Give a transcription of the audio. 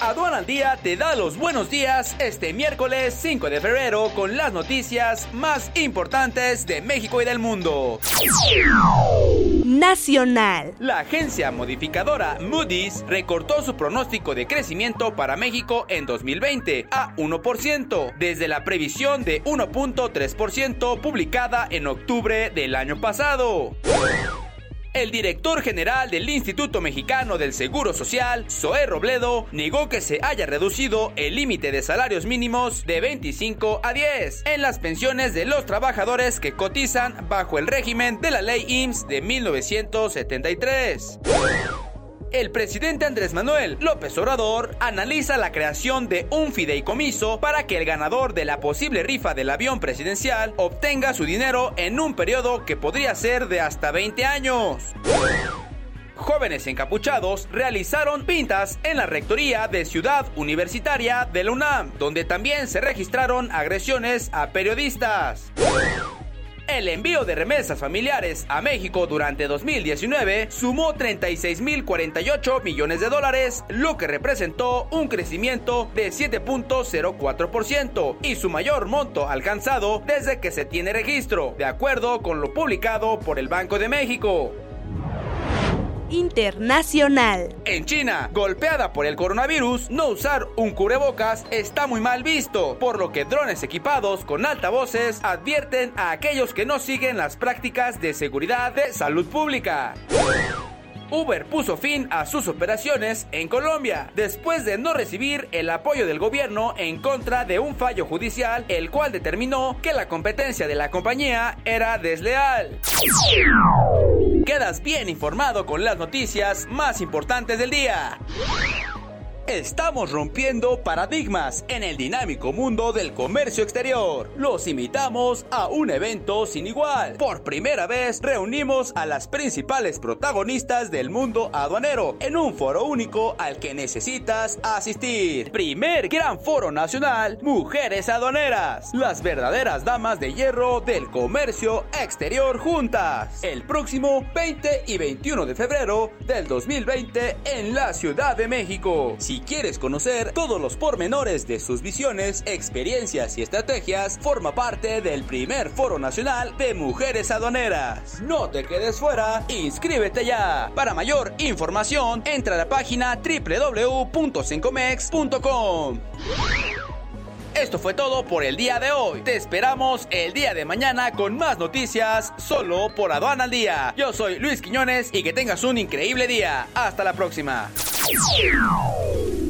Aduana al Día te da los buenos días este miércoles 5 de febrero con las noticias más importantes de México y del mundo. Nacional. La agencia modificadora Moody's recortó su pronóstico de crecimiento para México en 2020 a 1%, desde la previsión de 1.3% publicada en octubre del año pasado. El director general del Instituto Mexicano del Seguro Social, Zoé Robledo, negó que se haya reducido el límite de salarios mínimos de 25 a 10 en las pensiones de los trabajadores que cotizan bajo el régimen de la ley IMSS de 1973 el presidente Andrés Manuel López Obrador analiza la creación de un fideicomiso para que el ganador de la posible rifa del avión presidencial obtenga su dinero en un periodo que podría ser de hasta 20 años jóvenes encapuchados realizaron pintas en la rectoría de Ciudad Universitaria de la UNAM, donde también se registraron agresiones a periodistas. El envío de remesas familiares a México durante 2019 sumó 36.048 millones de dólares, lo que representó un crecimiento de 7.04% y su mayor monto alcanzado desde que se tiene registro, de acuerdo con lo publicado por el Banco de México internacional. En China, golpeada por el coronavirus, no usar un cubrebocas está muy mal visto, por lo que drones equipados con altavoces advierten a aquellos que no siguen las prácticas de seguridad de salud pública. Uber puso fin a sus operaciones en Colombia después de no recibir el apoyo del gobierno en contra de un fallo judicial el cual determinó que la competencia de la compañía era desleal. Quedas bien informado con las noticias más importantes del día. Estamos rompiendo paradigmas en el dinámico mundo del comercio exterior. Los invitamos a un evento sin igual. Por primera vez reunimos a las principales protagonistas del mundo aduanero en un foro único al que necesitas asistir. Primer gran foro nacional, Mujeres Aduaneras. Las verdaderas damas de hierro del comercio exterior juntas. El próximo 20 y 21 de febrero del 2020 en la Ciudad de México. Quieres conocer todos los pormenores de sus visiones, experiencias y estrategias, forma parte del primer Foro Nacional de Mujeres Aduaneras. No te quedes fuera, inscríbete ya. Para mayor información, entra a la página www.cincomex.com. Esto fue todo por el día de hoy. Te esperamos el día de mañana con más noticias solo por Aduana al Día. Yo soy Luis Quiñones y que tengas un increíble día. Hasta la próxima.